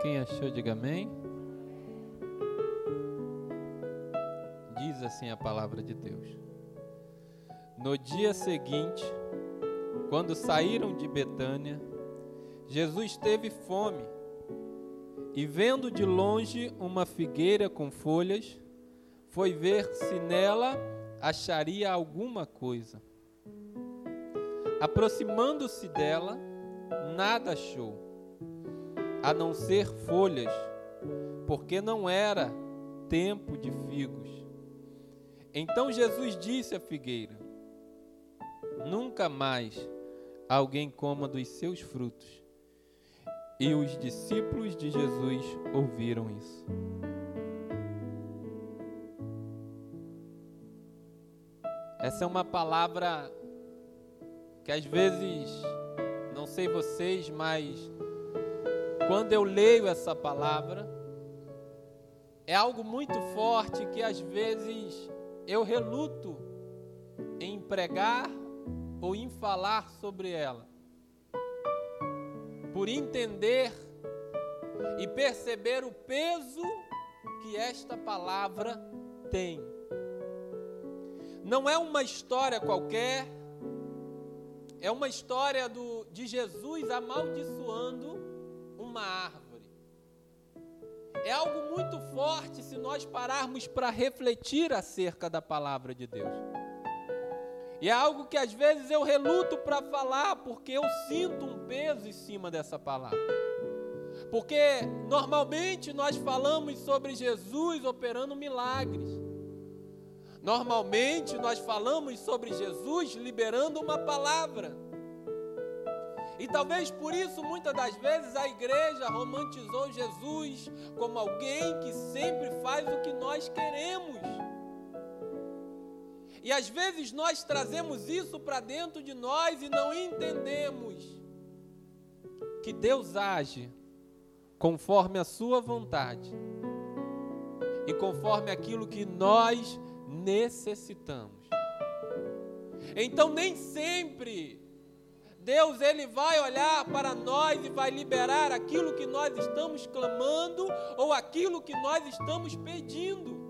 Quem achou, diga amém. Diz assim a palavra de Deus. No dia seguinte, quando saíram de Betânia, Jesus teve fome e, vendo de longe uma figueira com folhas, foi ver se nela acharia alguma coisa. Aproximando-se dela, nada achou, a não ser folhas, porque não era tempo de figos. Então Jesus disse à figueira: Nunca mais alguém coma dos seus frutos. E os discípulos de Jesus ouviram isso. Essa é uma palavra que às vezes, não sei vocês, mas quando eu leio essa palavra, é algo muito forte que às vezes eu reluto em pregar ou em falar sobre ela. Por entender e perceber o peso que esta palavra tem. Não é uma história qualquer, é uma história do, de Jesus amaldiçoando uma árvore. É algo muito forte se nós pararmos para refletir acerca da palavra de Deus. E é algo que às vezes eu reluto para falar, porque eu sinto um peso em cima dessa palavra. Porque normalmente nós falamos sobre Jesus operando milagres. Normalmente nós falamos sobre Jesus liberando uma palavra. E talvez por isso, muitas das vezes, a igreja romantizou Jesus como alguém que sempre faz o que nós queremos. E às vezes nós trazemos isso para dentro de nós e não entendemos que Deus age conforme a Sua vontade e conforme aquilo que nós necessitamos. Então nem sempre Deus ele vai olhar para nós e vai liberar aquilo que nós estamos clamando ou aquilo que nós estamos pedindo.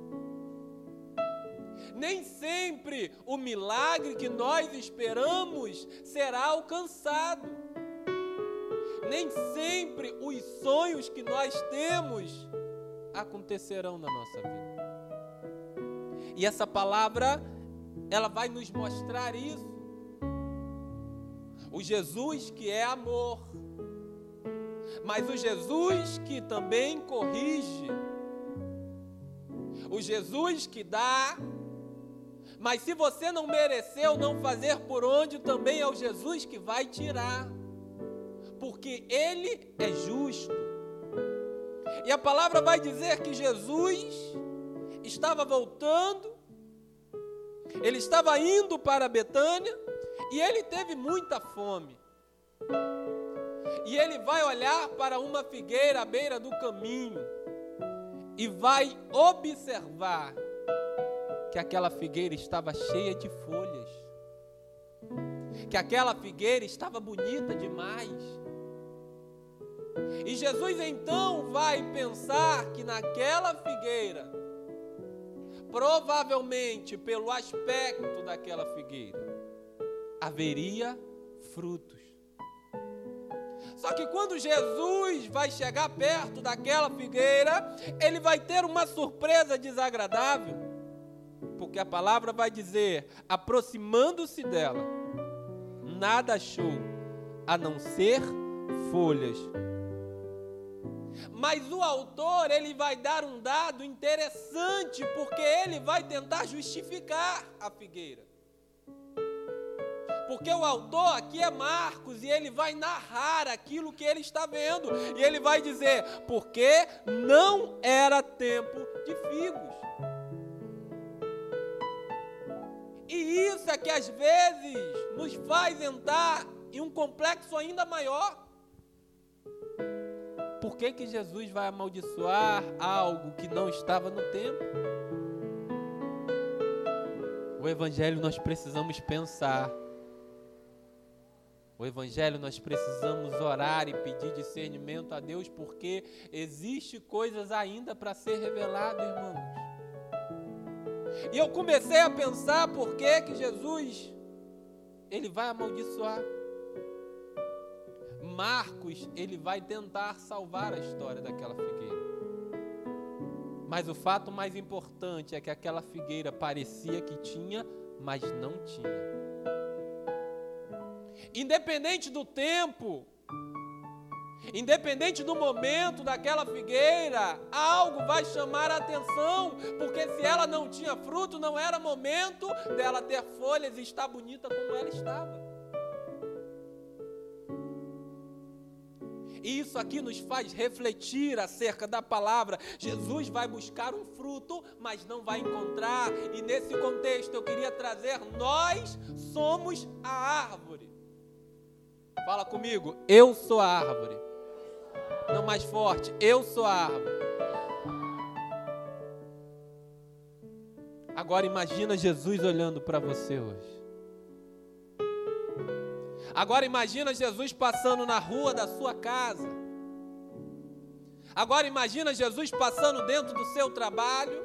Nem sempre o milagre que nós esperamos será alcançado. Nem sempre os sonhos que nós temos acontecerão na nossa vida. E essa palavra, ela vai nos mostrar isso. O Jesus que é amor, mas o Jesus que também corrige, o Jesus que dá, mas se você não mereceu não fazer por onde, também é o Jesus que vai tirar, porque Ele é justo. E a palavra vai dizer que Jesus estava voltando, ele estava indo para Betânia e ele teve muita fome. E ele vai olhar para uma figueira à beira do caminho e vai observar que aquela figueira estava cheia de folhas, que aquela figueira estava bonita demais. E Jesus então vai pensar que naquela figueira provavelmente pelo aspecto daquela figueira, haveria frutos. Só que quando Jesus vai chegar perto daquela figueira, ele vai ter uma surpresa desagradável, porque a palavra vai dizer: aproximando-se dela, nada achou a não ser folhas mas o autor, ele vai dar um dado interessante, porque ele vai tentar justificar a figueira. Porque o autor aqui é Marcos e ele vai narrar aquilo que ele está vendo. E ele vai dizer: porque não era tempo de figos. E isso é que às vezes nos faz entrar em um complexo ainda maior. Por que, que Jesus vai amaldiçoar algo que não estava no tempo? O Evangelho nós precisamos pensar. O Evangelho nós precisamos orar e pedir discernimento a Deus, porque existe coisas ainda para ser revelado, irmãos. E eu comecei a pensar por que que Jesus ele vai amaldiçoar. Marcos, ele vai tentar salvar a história daquela figueira. Mas o fato mais importante é que aquela figueira parecia que tinha, mas não tinha. Independente do tempo, independente do momento daquela figueira, algo vai chamar a atenção, porque se ela não tinha fruto, não era momento dela ter folhas e estar bonita como ela estava. E isso aqui nos faz refletir acerca da palavra. Jesus vai buscar um fruto, mas não vai encontrar. E nesse contexto eu queria trazer: nós somos a árvore. Fala comigo, eu sou a árvore. Não mais forte, eu sou a árvore. Agora imagina Jesus olhando para você hoje. Agora imagina Jesus passando na rua da sua casa. Agora imagina Jesus passando dentro do seu trabalho.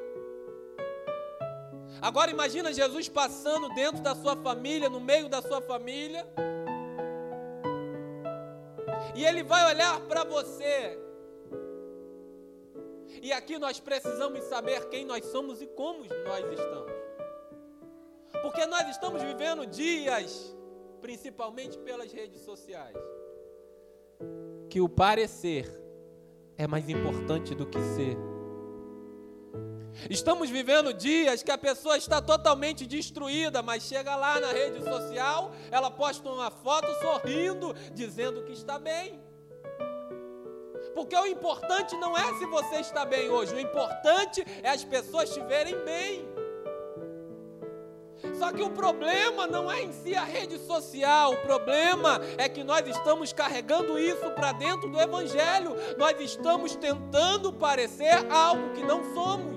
Agora imagina Jesus passando dentro da sua família, no meio da sua família. E ele vai olhar para você. E aqui nós precisamos saber quem nós somos e como nós estamos. Porque nós estamos vivendo dias principalmente pelas redes sociais, que o parecer é mais importante do que ser. Estamos vivendo dias que a pessoa está totalmente destruída, mas chega lá na rede social, ela posta uma foto sorrindo, dizendo que está bem. Porque o importante não é se você está bem hoje, o importante é as pessoas te verem bem. Só que o problema não é em si a rede social, o problema é que nós estamos carregando isso para dentro do Evangelho, nós estamos tentando parecer algo que não somos.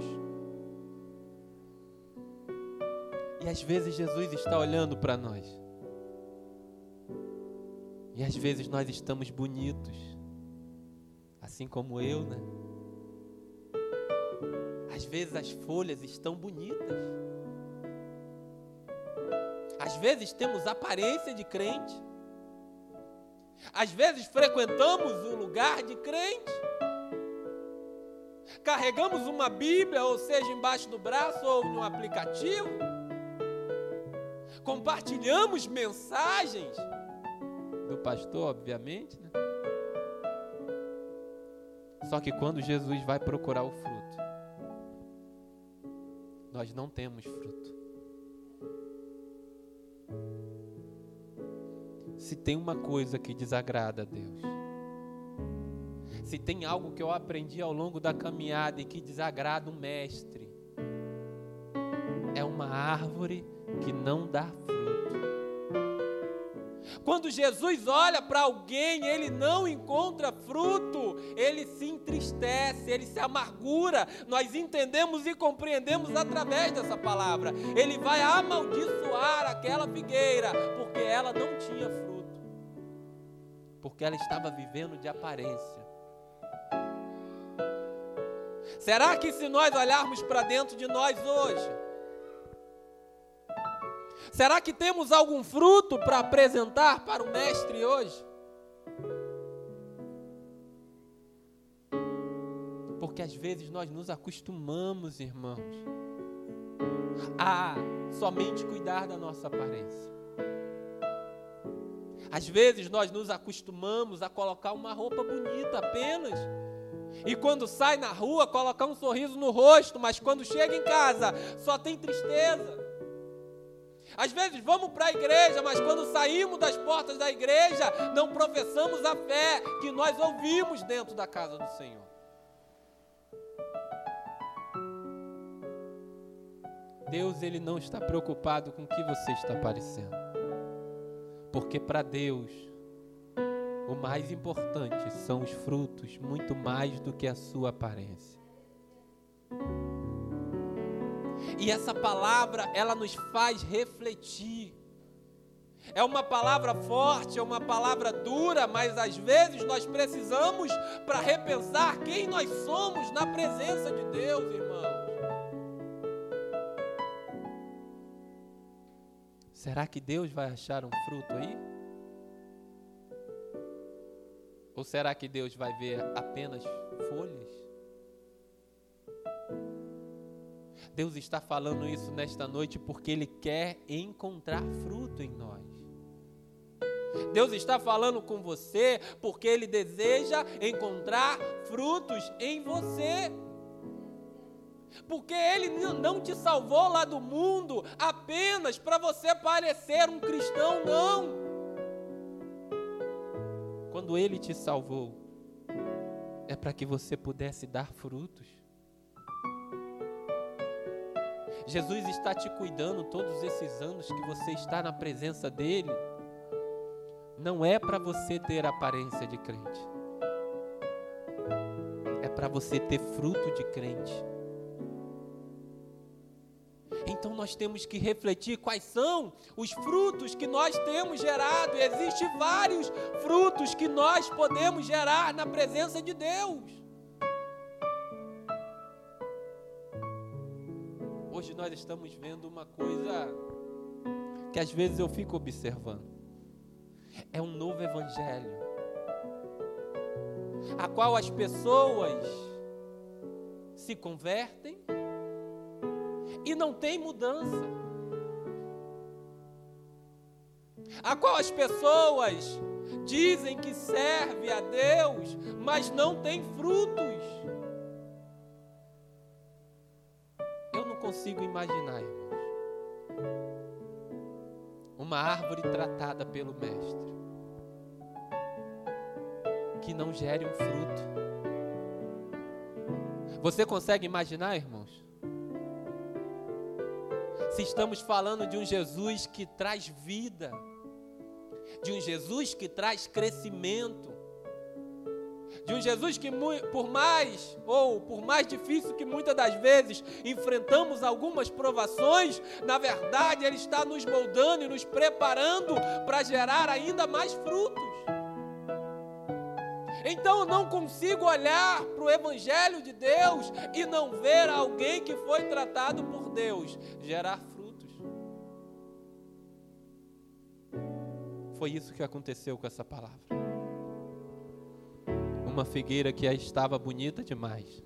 E às vezes Jesus está olhando para nós, e às vezes nós estamos bonitos, assim como eu, né? Às vezes as folhas estão bonitas. Às vezes temos aparência de crente. Às vezes frequentamos um lugar de crente. Carregamos uma Bíblia, ou seja, embaixo do braço ou no aplicativo. Compartilhamos mensagens do pastor, obviamente, né? Só que quando Jesus vai procurar o fruto, nós não temos fruto. se tem uma coisa que desagrada a Deus, se tem algo que eu aprendi ao longo da caminhada e que desagrada o mestre, é uma árvore que não dá fruto. Quando Jesus olha para alguém, ele não encontra fruto, ele se entristece, ele se amargura. Nós entendemos e compreendemos através dessa palavra. Ele vai amaldiçoar aquela figueira, porque ela não tinha fruto porque ela estava vivendo de aparência. Será que se nós olharmos para dentro de nós hoje, será que temos algum fruto para apresentar para o Mestre hoje? Porque às vezes nós nos acostumamos, irmãos, a somente cuidar da nossa aparência. Às vezes nós nos acostumamos a colocar uma roupa bonita apenas. E quando sai na rua, colocar um sorriso no rosto, mas quando chega em casa, só tem tristeza. Às vezes vamos para a igreja, mas quando saímos das portas da igreja, não professamos a fé que nós ouvimos dentro da casa do Senhor. Deus ele não está preocupado com o que você está parecendo. Porque para Deus, o mais importante são os frutos, muito mais do que a sua aparência. E essa palavra, ela nos faz refletir. É uma palavra forte, é uma palavra dura, mas às vezes nós precisamos para repensar quem nós somos na presença de Deus, irmãos. Será que Deus vai achar um fruto aí? Ou será que Deus vai ver apenas folhas? Deus está falando isso nesta noite porque Ele quer encontrar fruto em nós. Deus está falando com você porque Ele deseja encontrar frutos em você. Porque Ele não te salvou lá do mundo apenas para você parecer um cristão, não. Quando Ele te salvou, é para que você pudesse dar frutos. Jesus está te cuidando todos esses anos que você está na presença dEle não é para você ter aparência de crente, é para você ter fruto de crente. Então nós temos que refletir quais são os frutos que nós temos gerado. Existem vários frutos que nós podemos gerar na presença de Deus. Nós estamos vendo uma coisa que às vezes eu fico observando é um novo evangelho, a qual as pessoas se convertem e não tem mudança, a qual as pessoas dizem que serve a Deus, mas não tem frutos. Consigo imaginar, irmãos, uma árvore tratada pelo Mestre que não gere um fruto. Você consegue imaginar, irmãos? Se estamos falando de um Jesus que traz vida, de um Jesus que traz crescimento, de um Jesus que por mais ou por mais difícil que muitas das vezes enfrentamos algumas provações, na verdade ele está nos moldando e nos preparando para gerar ainda mais frutos. Então eu não consigo olhar para o Evangelho de Deus e não ver alguém que foi tratado por Deus gerar frutos. Foi isso que aconteceu com essa palavra. Uma figueira que estava bonita demais.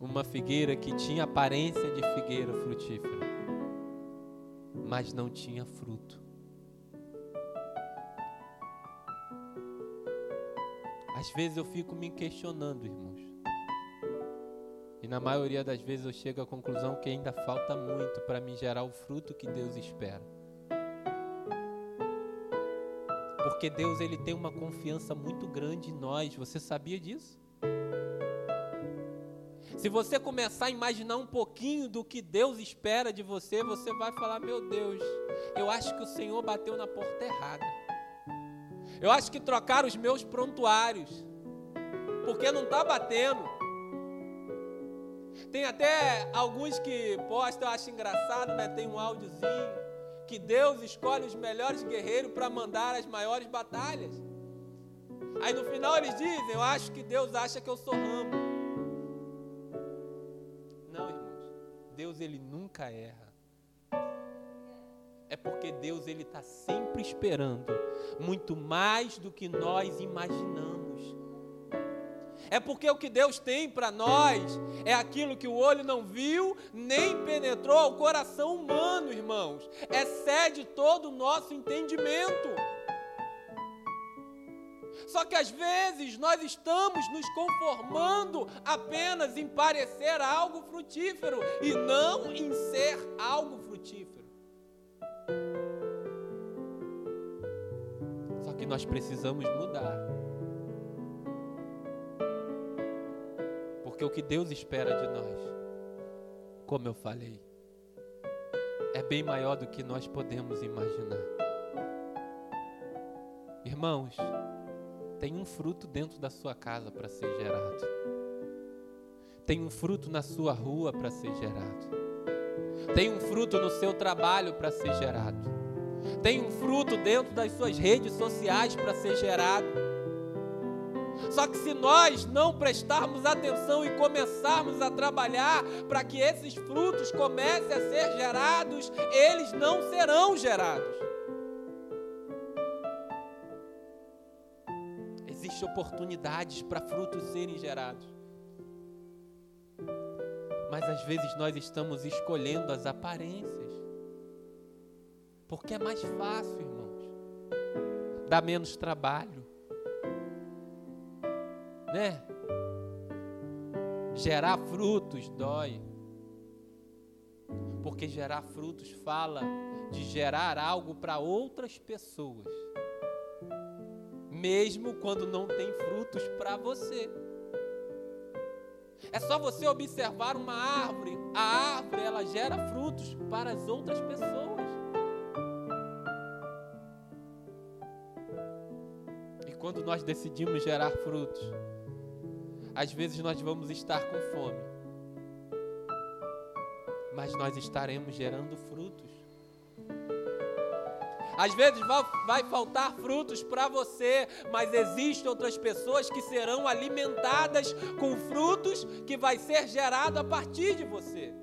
Uma figueira que tinha aparência de figueira frutífera, mas não tinha fruto. Às vezes eu fico me questionando, irmãos. E na maioria das vezes eu chego à conclusão que ainda falta muito para me gerar o fruto que Deus espera. Porque Deus ele tem uma confiança muito grande em nós. Você sabia disso? Se você começar a imaginar um pouquinho do que Deus espera de você, você vai falar: Meu Deus, eu acho que o Senhor bateu na porta errada. Eu acho que trocaram os meus prontuários, porque não está batendo. Tem até alguns que postam, eu acho engraçado, né? Tem um áudiozinho que Deus escolhe os melhores guerreiros para mandar as maiores batalhas. Aí no final eles dizem, eu acho que Deus acha que eu sou ramo. Não, irmãos, Deus ele nunca erra é porque Deus ele está sempre esperando muito mais do que nós imaginamos. É porque o que Deus tem para nós é aquilo que o olho não viu, nem penetrou ao coração humano, irmãos. Excede todo o nosso entendimento. Só que às vezes nós estamos nos conformando apenas em parecer algo frutífero e não em ser algo frutífero. Só que nós precisamos mudar. Porque o que Deus espera de nós, como eu falei, é bem maior do que nós podemos imaginar. Irmãos, tem um fruto dentro da sua casa para ser gerado. Tem um fruto na sua rua para ser gerado. Tem um fruto no seu trabalho para ser gerado. tem um fruto dentro das suas redes sociais para ser gerado. Só que se nós não prestarmos atenção e começarmos a trabalhar para que esses frutos comecem a ser gerados, eles não serão gerados. Existem oportunidades para frutos serem gerados. Mas às vezes nós estamos escolhendo as aparências. Porque é mais fácil, irmãos. Dá menos trabalho. Né? Gerar frutos dói. Porque gerar frutos fala de gerar algo para outras pessoas. Mesmo quando não tem frutos para você. É só você observar uma árvore. A árvore ela gera frutos para as outras pessoas. E quando nós decidimos gerar frutos, às vezes nós vamos estar com fome, mas nós estaremos gerando frutos. Às vezes vai, faltar frutos para você, mas existem outras pessoas que serão alimentadas com frutos que vai ser gerado a partir de você.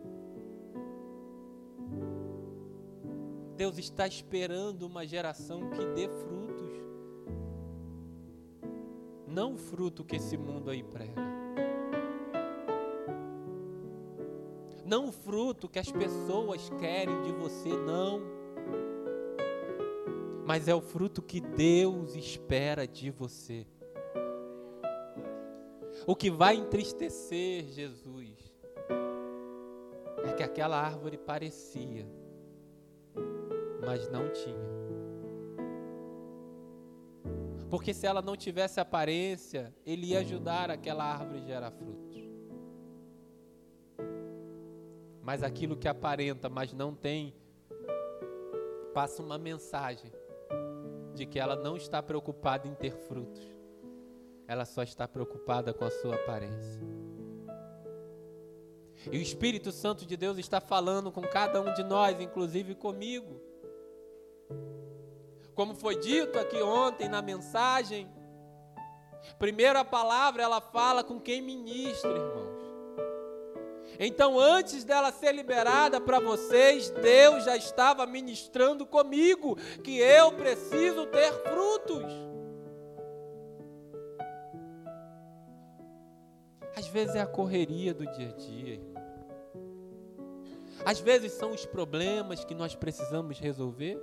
Deus está esperando uma geração que dê frutos. Não o fruto que esse mundo aí prega. Não o fruto que as pessoas querem de você, não mas é o fruto que Deus espera de você. O que vai entristecer Jesus é que aquela árvore parecia, mas não tinha. Porque se ela não tivesse aparência, ele ia ajudar aquela árvore a gerar frutos. Mas aquilo que aparenta, mas não tem, passa uma mensagem de que ela não está preocupada em ter frutos, ela só está preocupada com a sua aparência. E o Espírito Santo de Deus está falando com cada um de nós, inclusive comigo. Como foi dito aqui ontem na mensagem, primeiro a palavra ela fala com quem ministra, irmãos. Então, antes dela ser liberada para vocês, Deus já estava ministrando comigo que eu preciso ter frutos. Às vezes é a correria do dia a dia, irmão. Às vezes são os problemas que nós precisamos resolver.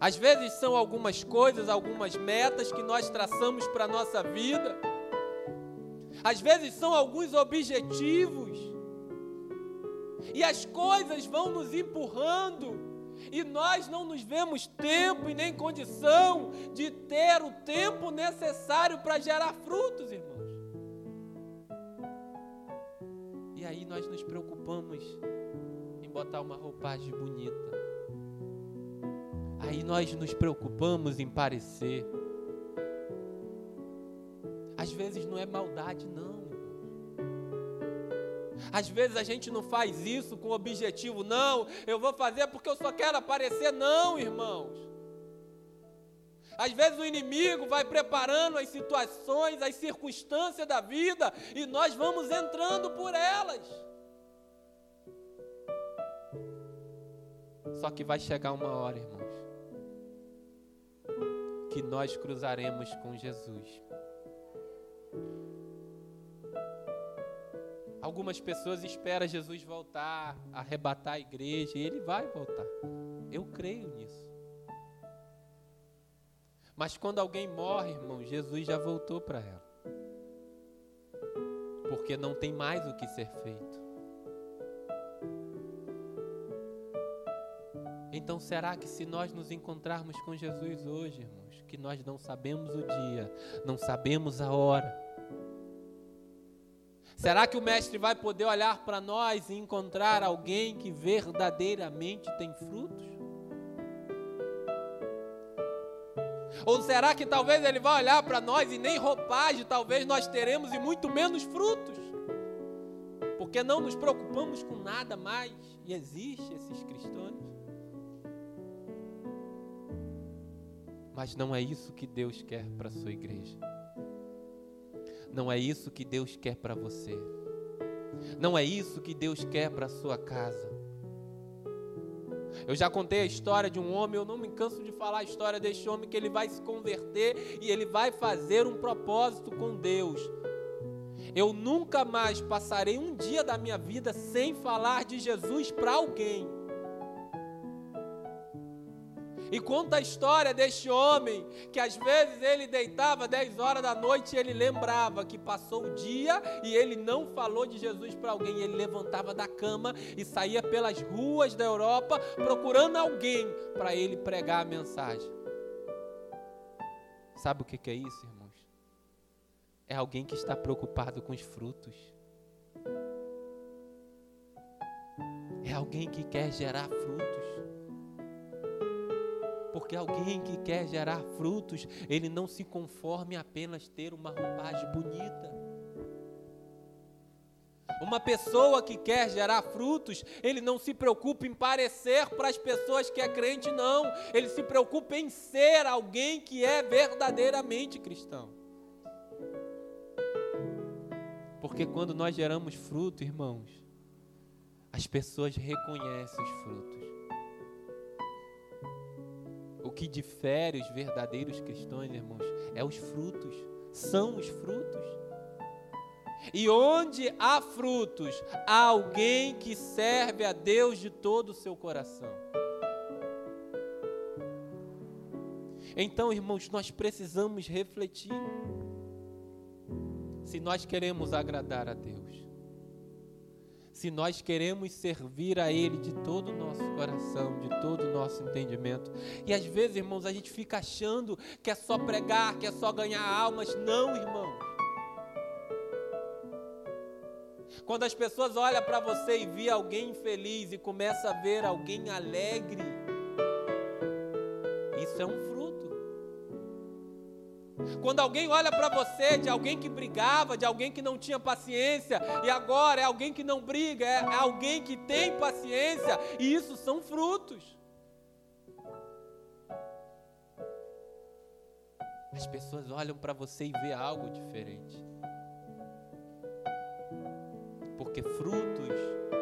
Às vezes são algumas coisas, algumas metas que nós traçamos para a nossa vida às vezes são alguns objetivos, e as coisas vão nos empurrando, e nós não nos vemos tempo e nem condição de ter o tempo necessário para gerar frutos, irmãos. E aí nós nos preocupamos em botar uma roupagem bonita. Aí nós nos preocupamos em parecer. Às vezes não é maldade, não. Às vezes a gente não faz isso com objetivo, não, eu vou fazer porque eu só quero aparecer, não, irmãos. Às vezes o inimigo vai preparando as situações, as circunstâncias da vida e nós vamos entrando por elas. Só que vai chegar uma hora, irmãos, que nós cruzaremos com Jesus. Algumas pessoas esperam Jesus voltar, arrebatar a igreja, e ele vai voltar. Eu creio nisso. Mas quando alguém morre, irmão, Jesus já voltou para ela. Porque não tem mais o que ser feito. Então, será que se nós nos encontrarmos com Jesus hoje, irmãos, que nós não sabemos o dia, não sabemos a hora, Será que o Mestre vai poder olhar para nós e encontrar alguém que verdadeiramente tem frutos? Ou será que talvez ele vai olhar para nós e nem roupagem talvez nós teremos e muito menos frutos? Porque não nos preocupamos com nada mais e existe esses cristãos. Mas não é isso que Deus quer para a sua igreja. Não é isso que Deus quer para você. Não é isso que Deus quer para a sua casa. Eu já contei a história de um homem, eu não me canso de falar a história deste homem que ele vai se converter e ele vai fazer um propósito com Deus. Eu nunca mais passarei um dia da minha vida sem falar de Jesus para alguém. E conta a história deste homem que às vezes ele deitava 10 horas da noite e ele lembrava que passou o dia e ele não falou de Jesus para alguém. Ele levantava da cama e saía pelas ruas da Europa procurando alguém para ele pregar a mensagem. Sabe o que é isso, irmãos? É alguém que está preocupado com os frutos. É alguém que quer gerar frutos. Porque alguém que quer gerar frutos, ele não se conforme em apenas ter uma roupagem bonita. Uma pessoa que quer gerar frutos, ele não se preocupa em parecer para as pessoas que é crente, não. Ele se preocupa em ser alguém que é verdadeiramente cristão. Porque quando nós geramos fruto, irmãos, as pessoas reconhecem os frutos que difere os verdadeiros cristãos, irmãos, é os frutos, são os frutos. E onde há frutos, há alguém que serve a Deus de todo o seu coração. Então, irmãos, nós precisamos refletir se nós queremos agradar a Deus se nós queremos servir a Ele de todo o nosso coração, de todo o nosso entendimento. E às vezes, irmãos, a gente fica achando que é só pregar, que é só ganhar almas. Não, irmãos. Quando as pessoas olham para você e vê alguém feliz e começa a ver alguém alegre, isso é um. Quando alguém olha para você de alguém que brigava, de alguém que não tinha paciência, e agora é alguém que não briga, é alguém que tem paciência, e isso são frutos. As pessoas olham para você e vê algo diferente. Porque frutos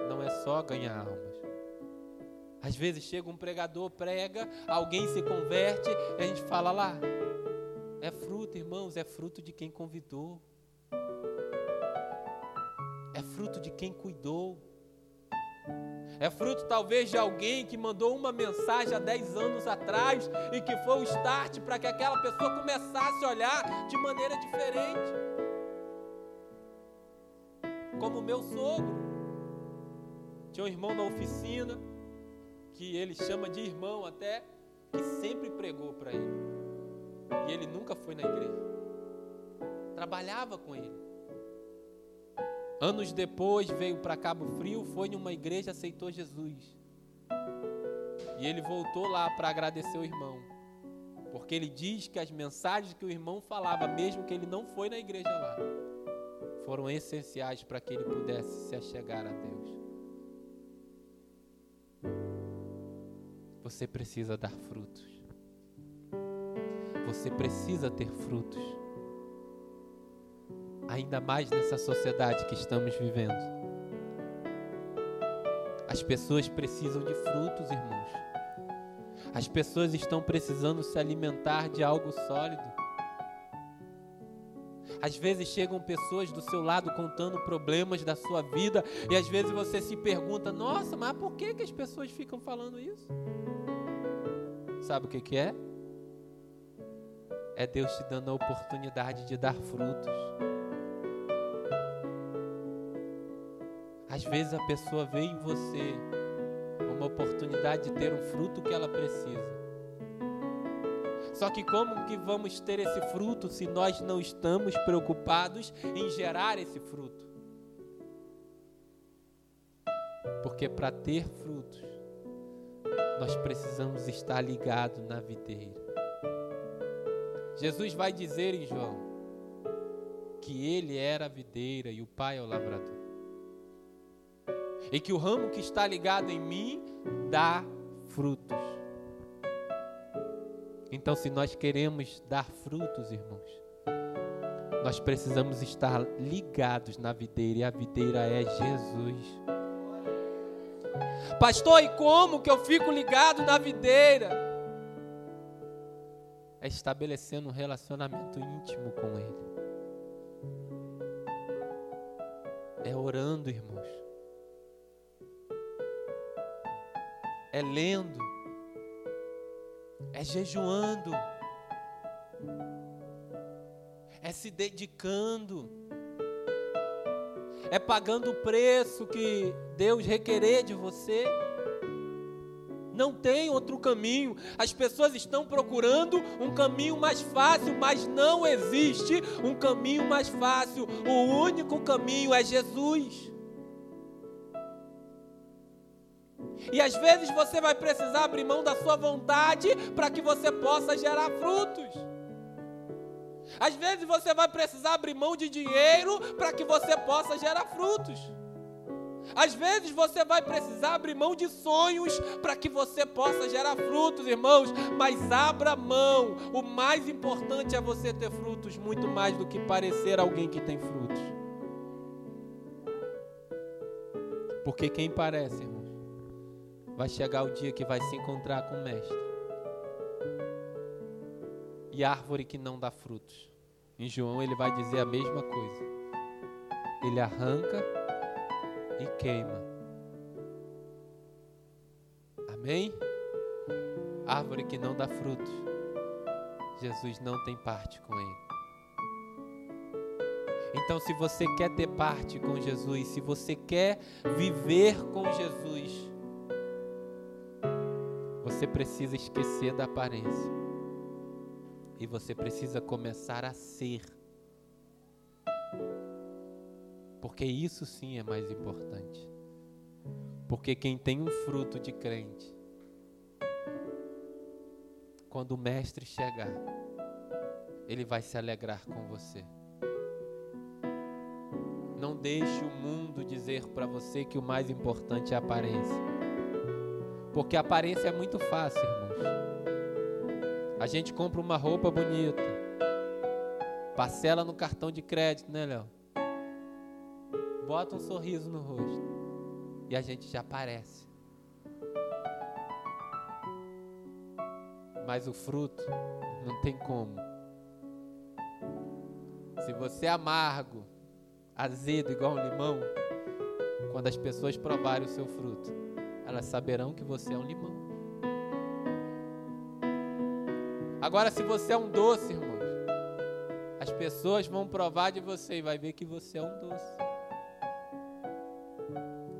não é só ganhar almas. Às vezes chega um pregador, prega, alguém se converte, e a gente fala lá, é fruto, irmãos, é fruto de quem convidou. É fruto de quem cuidou. É fruto talvez de alguém que mandou uma mensagem há 10 anos atrás e que foi o start para que aquela pessoa começasse a olhar de maneira diferente. Como o meu sogro. Tinha um irmão na oficina, que ele chama de irmão até, que sempre pregou para ele. E ele nunca foi na igreja. Trabalhava com ele. Anos depois veio para Cabo Frio, foi numa igreja, aceitou Jesus. E ele voltou lá para agradecer o irmão. Porque ele diz que as mensagens que o irmão falava, mesmo que ele não foi na igreja lá, foram essenciais para que ele pudesse se achegar a Deus. Você precisa dar frutos você precisa ter frutos. Ainda mais nessa sociedade que estamos vivendo. As pessoas precisam de frutos, irmãos. As pessoas estão precisando se alimentar de algo sólido. Às vezes chegam pessoas do seu lado contando problemas da sua vida e às vezes você se pergunta: "Nossa, mas por que que as pessoas ficam falando isso?" Sabe o que que é? É Deus te dando a oportunidade de dar frutos. Às vezes a pessoa vê em você uma oportunidade de ter um fruto que ela precisa. Só que como que vamos ter esse fruto se nós não estamos preocupados em gerar esse fruto? Porque para ter frutos, nós precisamos estar ligados na videira. Jesus vai dizer em João que ele era a videira e o Pai é o lavrador. E que o ramo que está ligado em mim dá frutos. Então, se nós queremos dar frutos, irmãos, nós precisamos estar ligados na videira e a videira é Jesus. Pastor, e como que eu fico ligado na videira? É estabelecendo um relacionamento íntimo com Ele. É orando, irmãos. É lendo. É jejuando. É se dedicando. É pagando o preço que Deus requerer de você. Não tem outro caminho. As pessoas estão procurando um caminho mais fácil, mas não existe um caminho mais fácil. O único caminho é Jesus. E às vezes você vai precisar abrir mão da sua vontade para que você possa gerar frutos. Às vezes você vai precisar abrir mão de dinheiro para que você possa gerar frutos. Às vezes você vai precisar abrir mão de sonhos para que você possa gerar frutos, irmãos, mas abra mão. O mais importante é você ter frutos, muito mais do que parecer alguém que tem frutos. Porque quem parece, irmãos, vai chegar o dia que vai se encontrar com o Mestre. E árvore que não dá frutos. Em João ele vai dizer a mesma coisa. Ele arranca e queima. Amém? Árvore que não dá frutos, Jesus não tem parte com ele. Então, se você quer ter parte com Jesus, se você quer viver com Jesus, você precisa esquecer da aparência. E você precisa começar a ser porque isso sim é mais importante. Porque quem tem um fruto de crente, quando o Mestre chegar, ele vai se alegrar com você. Não deixe o mundo dizer para você que o mais importante é a aparência. Porque a aparência é muito fácil, irmãos. A gente compra uma roupa bonita, parcela no cartão de crédito, né, Léo? Bota um sorriso no rosto e a gente já aparece. Mas o fruto não tem como. Se você é amargo, azedo igual um limão, quando as pessoas provarem o seu fruto, elas saberão que você é um limão. Agora, se você é um doce, irmãos, as pessoas vão provar de você e vai ver que você é um doce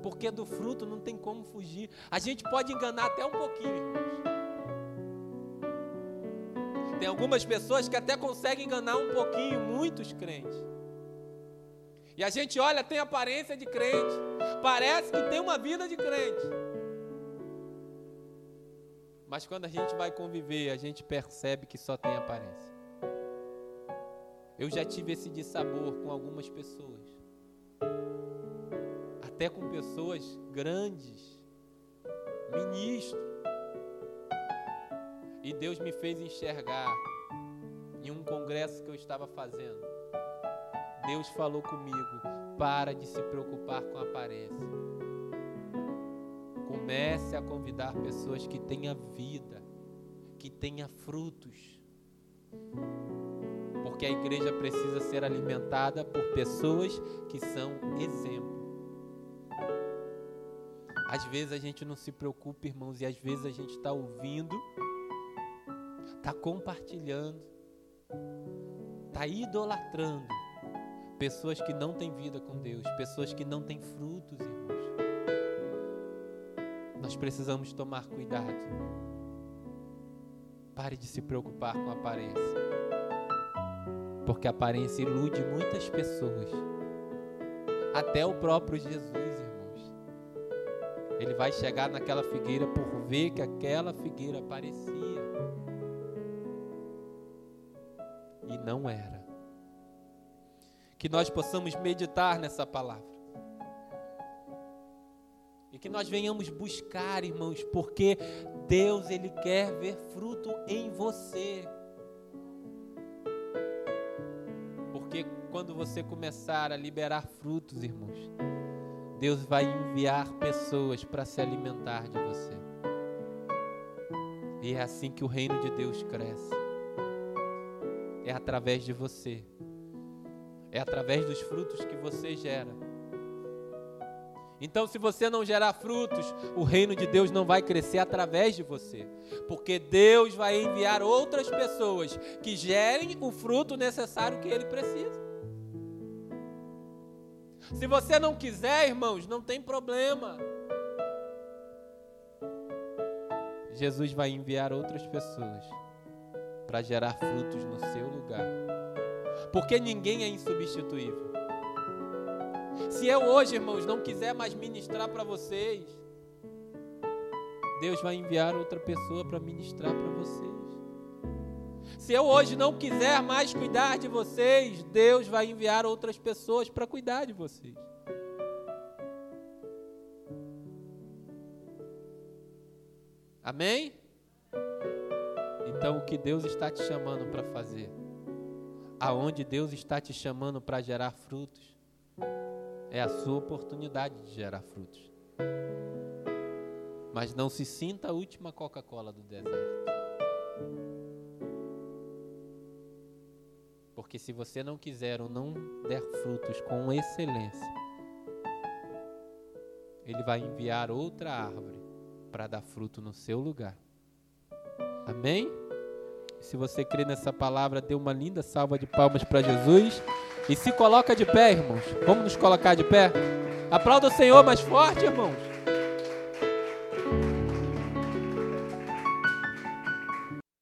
porque do fruto não tem como fugir. A gente pode enganar até um pouquinho, irmãos. Tem algumas pessoas que até conseguem enganar um pouquinho, muitos crentes. E a gente olha, tem aparência de crente, parece que tem uma vida de crente. Mas quando a gente vai conviver, a gente percebe que só tem aparência. Eu já tive esse dissabor com algumas pessoas até com pessoas grandes, ministros. E Deus me fez enxergar em um congresso que eu estava fazendo. Deus falou comigo: para de se preocupar com a aparência. Comece a convidar pessoas que tenham vida, que tenham frutos. Porque a igreja precisa ser alimentada por pessoas que são exemplo. Às vezes a gente não se preocupa, irmãos, e às vezes a gente está ouvindo, está compartilhando, está idolatrando pessoas que não têm vida com Deus, pessoas que não têm frutos, irmãos. Nós precisamos tomar cuidado. Pare de se preocupar com a aparência. Porque a aparência ilude muitas pessoas. Até o próprio Jesus ele vai chegar naquela figueira por ver que aquela figueira parecia. E não era. Que nós possamos meditar nessa palavra. E que nós venhamos buscar, irmãos, porque Deus ele quer ver fruto em você. Porque quando você começar a liberar frutos, irmãos, Deus vai enviar pessoas para se alimentar de você. E é assim que o reino de Deus cresce. É através de você. É através dos frutos que você gera. Então, se você não gerar frutos, o reino de Deus não vai crescer através de você, porque Deus vai enviar outras pessoas que gerem o fruto necessário que ele precisa. Se você não quiser, irmãos, não tem problema. Jesus vai enviar outras pessoas para gerar frutos no seu lugar. Porque ninguém é insubstituível. Se eu hoje, irmãos, não quiser mais ministrar para vocês, Deus vai enviar outra pessoa para ministrar para vocês. Se eu hoje não quiser mais cuidar de vocês, Deus vai enviar outras pessoas para cuidar de vocês. Amém? Então, o que Deus está te chamando para fazer? Aonde Deus está te chamando para gerar frutos? É a sua oportunidade de gerar frutos. Mas não se sinta a última Coca-Cola do deserto. Porque se você não quiser ou não der frutos com excelência, Ele vai enviar outra árvore para dar fruto no seu lugar. Amém? Se você crê nessa palavra, dê uma linda salva de palmas para Jesus. E se coloca de pé, irmãos. Vamos nos colocar de pé? Aplauda o Senhor mais forte, irmãos.